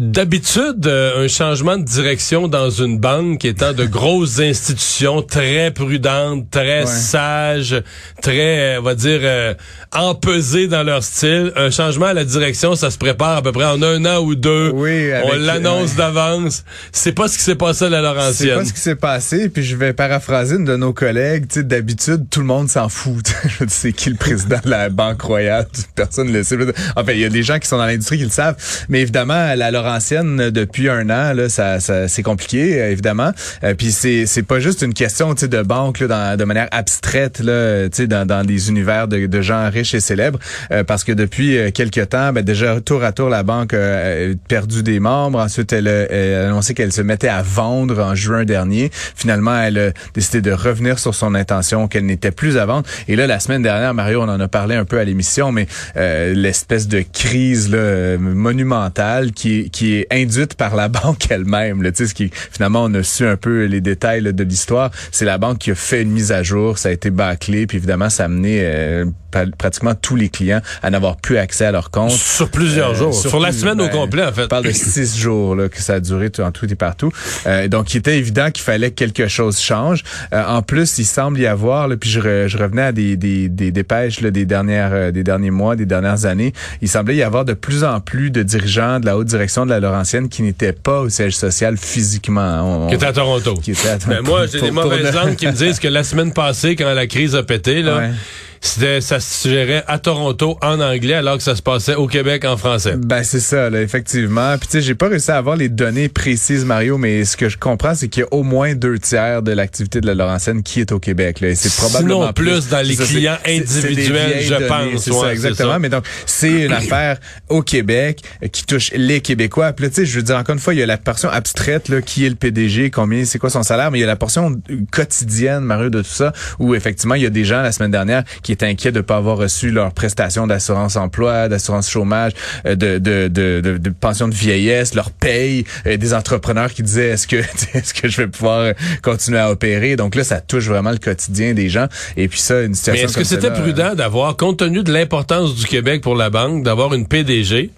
D'habitude, euh, un changement de direction dans une banque étant de grosses institutions très prudentes, très Ouais. sages, très, euh, on va dire, euh, empesées dans leur style. Un changement à la direction, ça se prépare à peu près en un an ou deux. Oui, On l'annonce ouais. d'avance. C'est pas ce qui s'est passé à la C'est Laurentienne. pas ce qui s'est passé, puis je vais paraphraser une de nos collègues. D'habitude, tout le monde s'en fout. C'est qui le président de la Banque Royale? Personne ne le sait. Enfin, il y a des gens qui sont dans l'industrie qui le savent. Mais évidemment, la Laurentienne, depuis un an, là, ça, ça c'est compliqué, euh, évidemment. Euh, puis c'est, c'est pas juste une question, de banque, là, dans, de manière abstraite, là, dans, dans des univers de, de gens riches et célèbres. Euh, parce que depuis euh, quelques temps, ben, déjà, tour à tour, la banque euh, a perdu des membres. Ensuite, elle a, elle a annoncé qu'elle se mettait à vendre en juin dernier. Finalement, elle a décidé de revenir sur son intention qu'elle n'était plus à vendre. Et là, la semaine dernière, Mario, on en a parlé un peu à l'émission, mais euh, l'espèce de crise là, euh, monumentale qui, qui est induite par la banque elle-même. Tu sais, ce qui finalement, on a su un peu les détails là, de l'histoire. C'est la banque qui a fait une mise à jour. Ça a été bâclé, puis évidemment, ça a amené euh, pratiquement tous les clients à n'avoir plus accès à leur compte. Sur plusieurs Euh, jours. Sur, la semaine au ben, complet, en fait. On parle de six jours là, que ça a duré tout- en tout et partout. Euh, donc, il était évident qu'il fallait que quelque chose change. Euh, en plus, il semble y avoir, là, puis je, re- je revenais à des, des, des dépêches là, des dernières euh, des derniers mois, des dernières années, il semblait y avoir de plus en plus de dirigeants de la haute direction de la Laurentienne qui n'étaient pas au siège social physiquement. On- Qui était à Toronto. qui à- Ben moi, j'ai des mauvaises langues qui me disent que la semaine passée, quand la crise a pété, là, Ouais. C'était, ça se gérait à Toronto en anglais alors que ça se passait au Québec en français. Ben c'est ça, là, effectivement. Puis tu sais, j'ai pas réussi à avoir les données précises, Mario, mais ce que je comprends, c'est qu'il y a au moins deux tiers de l'activité de la Laurentienne qui est au Québec. Là, c'est probablement Sinon plus dans les ça, clients individuels, je données, pense. C'est Ouais, ça, exactement. ça. Mais donc, c'est une affaire au Québec qui touche les Québécois. Puis tu sais, je veux dire, encore une fois, il y a la portion abstraite, là, qui est le PDG, combien, c'est quoi son salaire, mais il y a la portion quotidienne, Mario, de tout ça, où effectivement, il y a des gens la semaine dernière qui étaient inquiets de pas avoir reçu leur prestation d'assurance emploi, d'assurance chômage, euh, de, de, de, de, pension de vieillesse, leur paye, euh, des entrepreneurs qui disaient est-ce que est-ce que je vais pouvoir euh, continuer à opérer? Donc là, ça touche vraiment le quotidien des gens. Et puis ça, une situation Mais est-ce que c'était prudent d'avoir, compte tenu de l'importance du Québec pour la banque, d'avoir une PDG?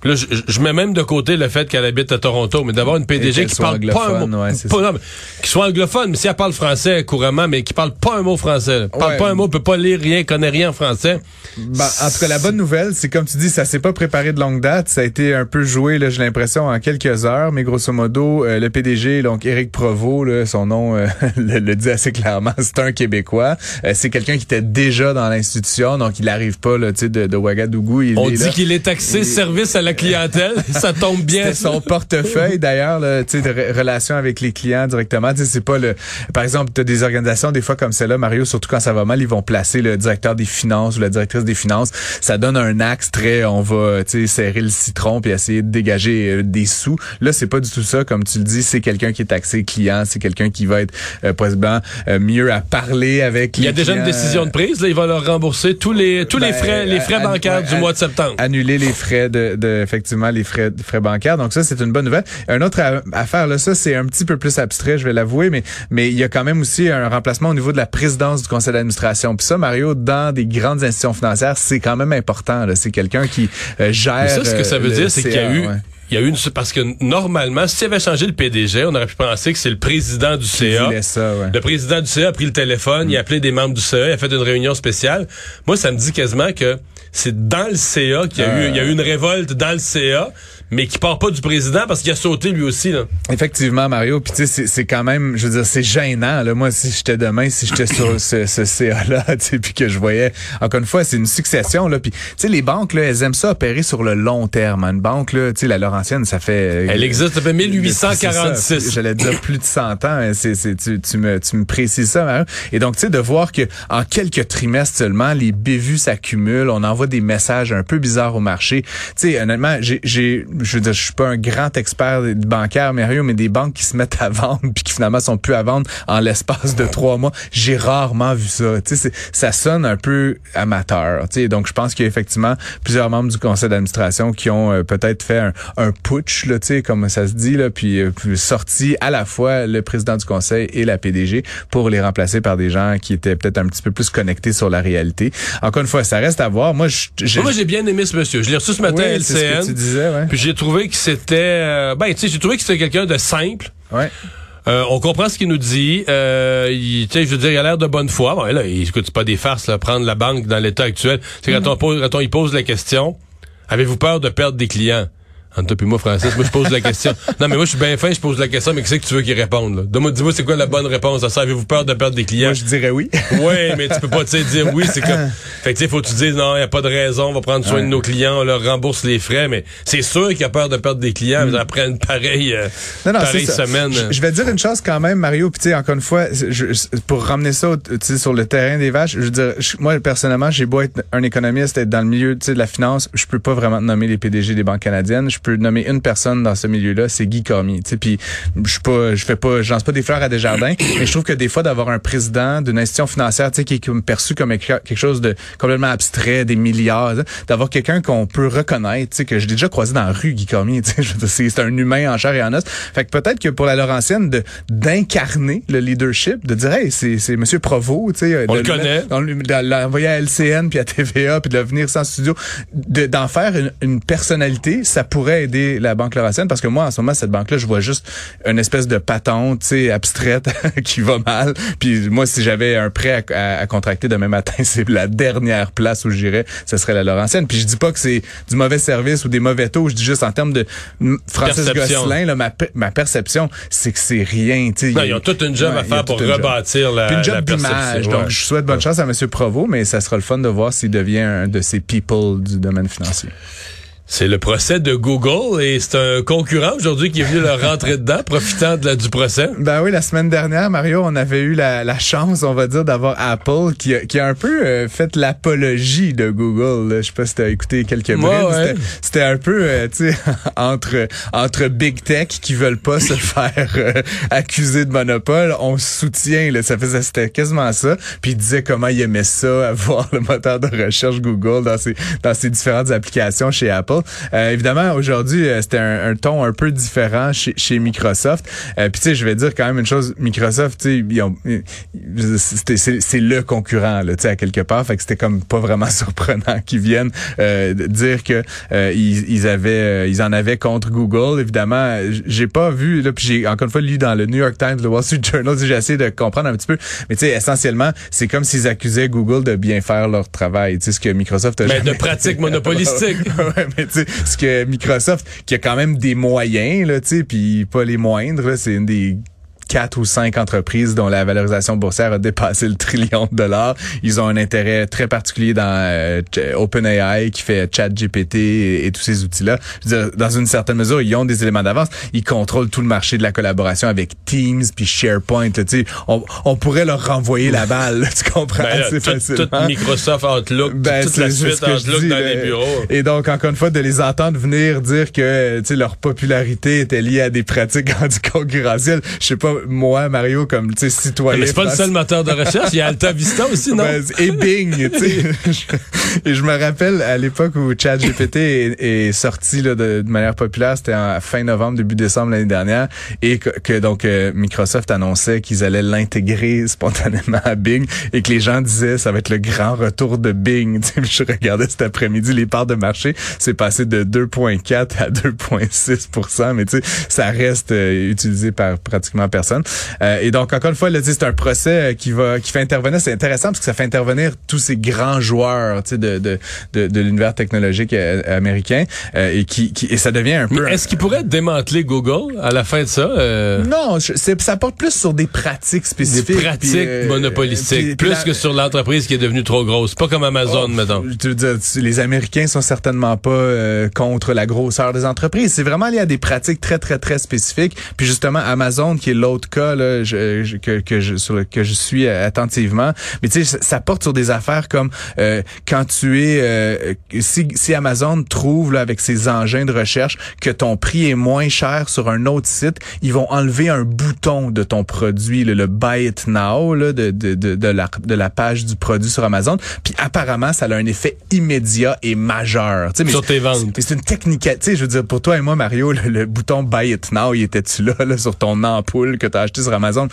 Puis là, je, je mets même de côté le fait qu'elle habite à Toronto, mais d'avoir une PDG qui parle pas un anglophone, mot, ouais, pas- non, mais qui soit anglophone, mais si elle parle français couramment, mais qui parle pas un mot français, là. parle Ouais. pas un mot, peut pas lire rien, connaît rien en français. Ben, en tout cas, la bonne nouvelle, c'est comme tu dis, ça s'est pas préparé de longue date. Ça a été un peu joué, là, j'ai l'impression, en quelques heures. Mais grosso modo, euh, le PDG, donc Éric Provost, là, son nom euh, le, le dit assez clairement, c'est un Québécois. Euh, c'est quelqu'un qui était déjà dans l'institution, donc il n'arrive pas là, tu sais, de, de Ouagadougou. Il On est dit qu'il est taxé Il- service à la clientèle. ça tombe bien. Son portefeuille d'ailleurs, tu sais, de re- relation avec les clients directement. Tu sais, c'est pas le. Par exemple, t'as des organisations des fois comme celle-là, Mario, surtout quand ça va mal, ils vont placer le directeur des finances ou la directrice des finances. Ça donne un axe très, on va, tu sais, serrer le citron puis essayer de dégager euh, des sous. Là, c'est pas du tout ça, comme tu le dis. C'est quelqu'un qui est taxé client, c'est quelqu'un qui va être euh, possiblement euh, mieux à parler avec. Il y a les déjà une décision de prise. Là, il va leur rembourser tous les tous les Ben, frais les frais bancaires du mois de septembre. annuler les frais de, de effectivement les frais frais bancaires. Donc ça c'est une bonne nouvelle. Un autre affaire là, ça c'est un petit peu plus abstrait, je vais l'avouer, mais mais il y a quand même aussi un remplacement au niveau de la présidence du conseil d'administration. Puis ça Mario dans des grandes institutions financières, c'est quand même important c'est quelqu'un qui euh, gère Mais ça, ce que ça euh, veut dire, c'est qu'il y a eu, ouais. Il y a eu une, parce que normalement, s'il avait changé le PDG, on aurait pu penser que c'est le président du CA. voulait ça, ouais. Le président du CA a pris le téléphone, il a appelé des membres du CA, il a fait une réunion spéciale. Moi, ça me dit quasiment que c'est dans le CA qu'il y a eu, il y a eu une révolte dans le CA, mais qui part pas du président parce qu'il a sauté lui aussi, là. Effectivement, Mario. Puis tu sais, c'est- c'est quand même, je veux dire, c'est gênant. Là, moi, si j'étais demain, si j'étais sur ce, ce CA-là, tu sais, puis que je voyais, encore une fois, c'est une succession. Là, puis tu sais, les banques, là, elles aiment ça opérer sur le long terme. Une banque, là, tu sais, la Laurentienne, ça fait. euh, Elle existe depuis c'est ça. 1846. J'allais dire plus de 100 ans. hein. C'est, c'est, tu, tu me, tu me précises ça, Mario. Et donc, tu sais, de voir que en quelques trimestres seulement, les bévues s'accumulent. On envoie des messages un peu bizarres au marché. Tu sais, honnêtement, j'ai, j'ai, je veux dire, je suis pas un grand expert bancaire, Mario, mais des banques qui se mettent à vendre puis qui finalement sont plus à vendre en l'espace de trois mois, j'ai rarement vu ça. Tu sais, ça sonne un peu amateur. Tu sais, donc je pense qu'il y a effectivement plusieurs membres du conseil d'administration qui ont euh, peut-être fait un, un putsch, là, tu sais, comme ça se dit, là, puis euh, sorti à la fois le président du conseil et la PDG pour les remplacer par des gens qui étaient peut-être un petit peu plus connectés sur la réalité. Encore une fois, ça reste à voir. Moi, j'ai, moi, j'ai bien aimé ce monsieur. Je l'ai reçu ce matin à LCN. tu disais, ouais. Puis j'ai trouvé que c'était, euh, ben, tu sais, j'ai trouvé que c'était quelqu'un de simple. Ouais. Euh, on comprend ce qu'il nous dit. Euh, il, je veux dire, il a l'air de bonne foi. Bon, là, il écoute pas des farces, là, prendre la banque dans l'état actuel. C'est quand, on pose, quand on y pose la question, avez-vous peur de perdre des clients? Entre toi et moi, Francis, moi, je pose la question. non, mais moi, je suis bien fin, je pose la question, mais qu'est-ce que tu veux qu'il réponde, là? Dis-moi, dis-moi, c'est quoi la bonne réponse? À ça? Avez-vous peur de perdre des clients? Moi, je dirais oui. oui, mais tu peux pas, tu dire oui, c'est comme, fait que, tu sais, faut que tu dises, non, il n'y a pas de raison, on va prendre soin de nos clients, on leur rembourse les frais, mais c'est sûr qu'il a peur de perdre des clients mm. après une pareille, euh, non, non, pareille semaine. Je, vais dire une chose quand même, Mario, puis tu sais, encore une fois, je, pour ramener ça, sur le terrain des vaches, je veux dire, moi, personnellement, j'ai beau être un économiste, être dans le milieu, de la finance, je peux pas vraiment nommer les PDG des banques canadiennes, je peux nommer une personne dans ce milieu-là, c'est Guy Cormier. Puis je suis pas, je fais pas, je lance pas des fleurs à des jardins, mais je trouve que des fois d'avoir un président d'une institution financière, qui est perçu comme quelque chose de complètement abstrait, des milliards, d'avoir quelqu'un qu'on peut reconnaître, que j'ai déjà croisé dans la rue, Guy Cormier. C'est un humain en chair et en os. Fait que peut-être que pour la Laurentienne de d'incarner le leadership, de dire hey, c'est c'est Monsieur Provo, tu sais, on le connaît, l'envoyer à LCN puis à TVA puis de venir sans studio, d'en faire une, une personnalité, ça pourrait aider la banque parce que moi, en ce moment, cette banque-là, je vois juste une espèce de patente, tu sais, abstraite qui va mal. Puis moi, si j'avais un prêt à, contracter demain matin, c'est la dernière place où j'irais, ce serait la Laurentienne. Puis je dis pas que c'est du mauvais service ou des mauvais taux, je dis juste en termes de Francis Gosselin, là, ma, ma perception, c'est que c'est rien. Tu sais, ils ont toute une job à faire pour rebâtir la, Puis une job d'image. Donc, je souhaite bonne chance à M. Provo, mais ça sera le fun de voir s'il devient un de ces people du domaine financier. C'est le procès de Google et c'est un concurrent aujourd'hui qui est venu leur rentrer dedans, profitant de la, du procès. Ben oui, la semaine dernière, Mario, on avait eu la, la chance, on va dire, d'avoir Apple qui a, qui a un peu euh, fait l'apologie de Google. Là. Je sais pas si tu as écouté quelques minutes. C'était un peu, euh, tu sais, entre entre big tech qui veulent pas se faire euh, accuser de monopole, on soutient. Là, ça faisait, c'était quasiment ça. Puis il disait comment il aimait ça, avoir le moteur de recherche Google dans ses dans ses différentes applications chez Apple. Euh, évidemment, aujourd'hui, euh, c'était un, ton un peu différent chez, chez Microsoft. Euh, Puis tu sais, je vais dire quand même une chose, Microsoft, tu sais, c'est le concurrent, là, tu sais, à quelque part. Fait que c'était comme pas vraiment surprenant qu'ils viennent euh, dire que ils, ils, avaient, ils en avaient contre Google. Évidemment, j'ai pas vu, là, puis j'ai encore une fois lu dans le New York Times, le Wall Street Journal, j'ai essayé de comprendre un petit peu. Mais tu sais, essentiellement, c'est comme s'ils accusaient Google de bien faire leur travail. Tu sais, ce que Microsoft a mais de pratique monopolistique. ouais, mais ce que Microsoft, qui a quand même des moyens, là, tu sais, puis pas les moindres, c'est une des quatre ou cinq entreprises dont la valorisation boursière a dépassé le trillion de dollars. Ils ont un intérêt très particulier dans euh, OpenAI qui fait ChatGPT et, et tous ces outils-là. Dans une certaine mesure, ils ont des éléments d'avance. Ils contrôlent tout le marché de la collaboration avec Teams puis SharePoint. Là, on, on pourrait leur renvoyer la balle, tu comprends? Ben, tout, Microsoft Outlook, ben, toute la suite Outlook dans les bureaux. Et donc, encore une fois, de les entendre venir dire que leur popularité était liée à des pratiques anticoncurrentielles, je sais pas, moi, Mario, comme citoyen. Mais c'est pas le seul moteur de recherche, il y a Alta Vista aussi, non? Ben, et Bing, tu sais. et je me rappelle à l'époque où ChatGPT est, est sorti là, de, manière populaire, c'était en fin novembre, début décembre l'année dernière, et que, donc euh, Microsoft annonçait qu'ils allaient l'intégrer spontanément à Bing et que les gens disaient ça va être le grand retour de Bing. je regardais cet après-midi les parts de marché, c'est passé de 2,4 à 2,6 mais tu sais, ça reste euh, utilisé par pratiquement personne. Euh, et donc, encore une fois, c'est un procès euh, qui va qui fait intervenir. C'est intéressant parce que ça fait intervenir tous ces grands joueurs de, de, de, de l'univers technologique euh, américain et qui, qui, et ça devient un peu... Est-ce qu'il pourrait démanteler Google à la fin de ça? Non, ça porte plus sur des pratiques spécifiques. Des pratiques monopolistiques, plus que sur l'entreprise qui est devenue trop grosse. Pas comme Amazon, oh, mettons. Je veux dire, les Américains sont certainement pas contre la grosseur des entreprises. C'est vraiment lié à des pratiques très, très, très spécifiques. Puis justement, Amazon, qui est l'autre d'autres cas là, je, que, que, je, sur le, que je suis attentivement. Mais tu sais, ça porte sur des affaires comme euh, quand tu es... Euh, si, si Amazon trouve là, avec ses engins de recherche que ton prix est moins cher sur un autre site, ils vont enlever un bouton de ton produit, le, le Buy It Now là, de, de, de, de, la, de la page du produit sur Amazon. Puis apparemment, ça a un effet immédiat et majeur. Tu sais, sur tes ventes. C'est une technique. Tu sais, je veux dire, pour toi et moi, Mario, le, bouton Buy It Now, il était-tu là, là, sur ton ampoule que tu as acheté sur Amazon?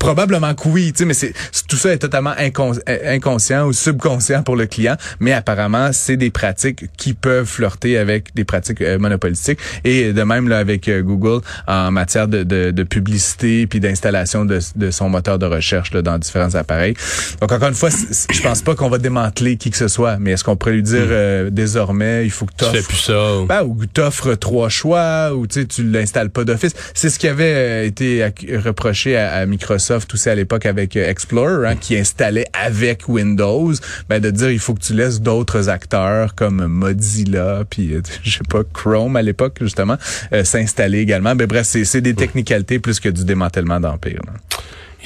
Probablement que oui, tu sais, mais c'est tout ça est totalement inconscient ou subconscient pour le client, mais apparemment c'est des pratiques qui peuvent flirter avec des pratiques euh, monopolistiques et de même là avec euh, Google en matière de, de, de publicité puis d'installation de, de, son moteur de recherche là, dans différents appareils. Donc encore une fois, je pense pas qu'on va démanteler qui que ce soit, mais est-ce qu'on pourrait lui dire hmm. euh, désormais il faut que tu offres plus ça ou, ben, ou t'offres trois choix ou tu l'installes pas d'office. C'est ce qui avait été reproché à, à Microsoft tout ça à l'époque avec euh, Explorer, hein, qui installait avec Windows, ben de dire il faut que tu laisses d'autres acteurs comme Mozilla, puis euh, je sais pas Chrome à l'époque justement euh, s'installer également. Ben bref, c'est des technicalités plus que du démantèlement d'empire.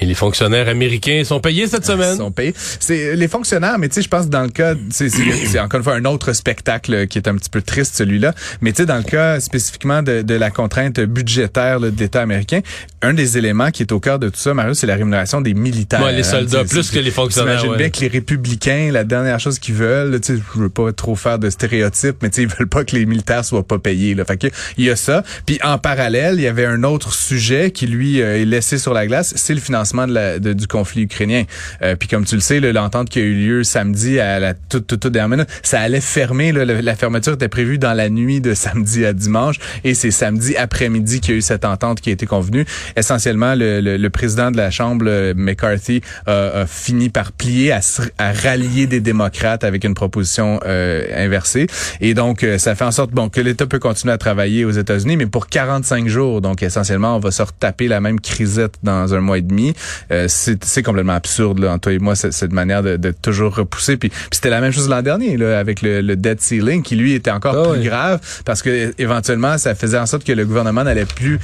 Et les fonctionnaires américains sont payés cette semaine. Ils sont payés. C'est les fonctionnaires, mais tu sais, je pense dans le cas, c'est encore une fois un autre spectacle qui est un petit peu triste celui-là. Mais tu sais, dans le cas spécifiquement de, de la contrainte budgétaire de l'État américain, un des éléments qui est au cœur de tout ça, Mario, c'est la rémunération des militaires. Ouais, les hein, soldats plus que les fonctionnaires. J'imagine bien que les républicains, la dernière chose qu'ils veulent, tu sais, je veux pas trop faire de stéréotypes, mais tu sais, ils veulent pas que les militaires soient pas payés. Là. Fait que il y a ça. Puis en parallèle, il y avait un autre sujet qui lui euh, est laissé sur la glace, c'est le financement de la, du conflit ukrainien. Euh, puis comme tu le sais, l'entente qui a eu lieu samedi à la toute, toute, toute dernière minute, ça allait fermer. la fermeture était prévue dans la nuit de samedi à dimanche et c'est samedi après-midi qu'il y a eu cette entente qui a été convenue. Essentiellement, le, le, président de la Chambre, McCarthy, a fini par plier à, à, rallier des démocrates avec une proposition euh, inversée. Et donc, euh, ça fait en sorte bon que l'État peut continuer à travailler aux États-Unis, mais pour 45 jours. Donc, essentiellement, on va se retaper la même crisette dans un mois et demi. Euh, c'est complètement absurde, là, toi et moi, cette, manière de, de, toujours repousser. Puis, c'était la même chose l'an dernier, là, avec le, le, debt ceiling, qui lui était encore ah plus grave, parce que éventuellement, ça faisait en sorte que le gouvernement n'allait plus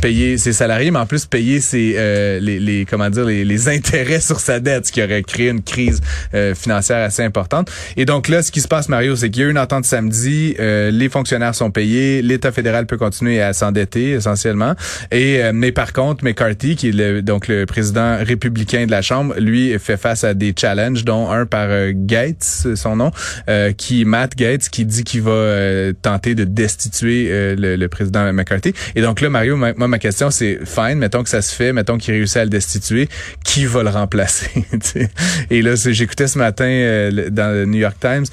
payer ses salariés, mais en plus payer ses euh, les, les, comment dire les, les, intérêts sur sa dette, ce qui aurait créé une crise euh, financière assez importante. Et donc là, ce qui se passe, Mario, c'est qu'il y a eu une entente samedi, les fonctionnaires sont payés, l'État fédéral peut continuer à s'endetter essentiellement. Et mais par contre, McCarthy, qui est le, donc le président républicain de la Chambre, lui fait face à des challenges, dont un par euh, Gates, son nom, euh, qui Matt Gates, qui dit qu'il va euh, tenter de destituer le, président McCarthy. Et donc là, Mario, moi ma question c'est fine, mettons que ça se fait, mettons qu'il réussit à le destituer, qui va le remplacer Et là, j'écoutais ce matin dans le New York Times,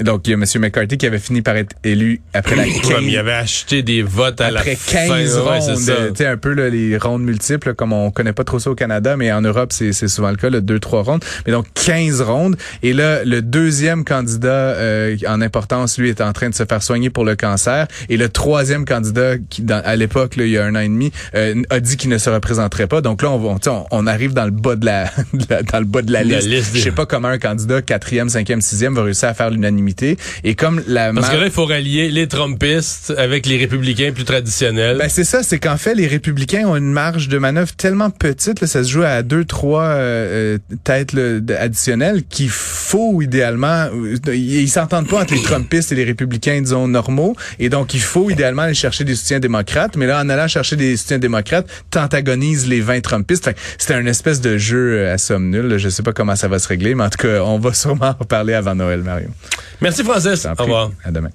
donc il y a M. McCarthy qui avait fini par être élu après la 15... il avait acheté des votes à après la 15 rondes, tu sais un peu les rondes multiples comme on connaît pas trop ça au Canada, mais en Europe, c'est souvent le cas, le 2-3 rondes. Mais donc 15 rondes. Et là, le deuxième candidat euh, en importance, lui, est en train de se faire soigner pour le cancer. Et le troisième candidat, qui dans, à l'époque, il y a un an et demi, euh, a dit qu'il ne se représenterait pas. Donc là, on, on, on arrive dans le bas de la, dans le bas de la, liste. Je sais pas comment un candidat quatrième, cinquième, sixième va réussir à faire l'unanimité. Et comme la parce que là, il faut rallier les Trumpistes avec les républicains plus traditionnels. Ben c'est ça, c'est qu'en fait, les républicains ont une marge de manœuvre tellement petite ça se joue à deux, trois euh, euh têtes additionnelles qu'il faut idéalement. Euh, ils s'entendent pas entre les Trumpistes et les républicains, disons, normaux. Et donc, il faut idéalement aller chercher des soutiens démocrates. Mais là, en allant chercher des soutiens démocrates, t'antagonise les 20 Trumpistes. c'est un espèce de jeu euh, à somme nulle. Je sais pas comment ça va se régler, mais en tout cas, on va sûrement en parler avant Noël, Mario. Merci, Francis. Au revoir. À demain.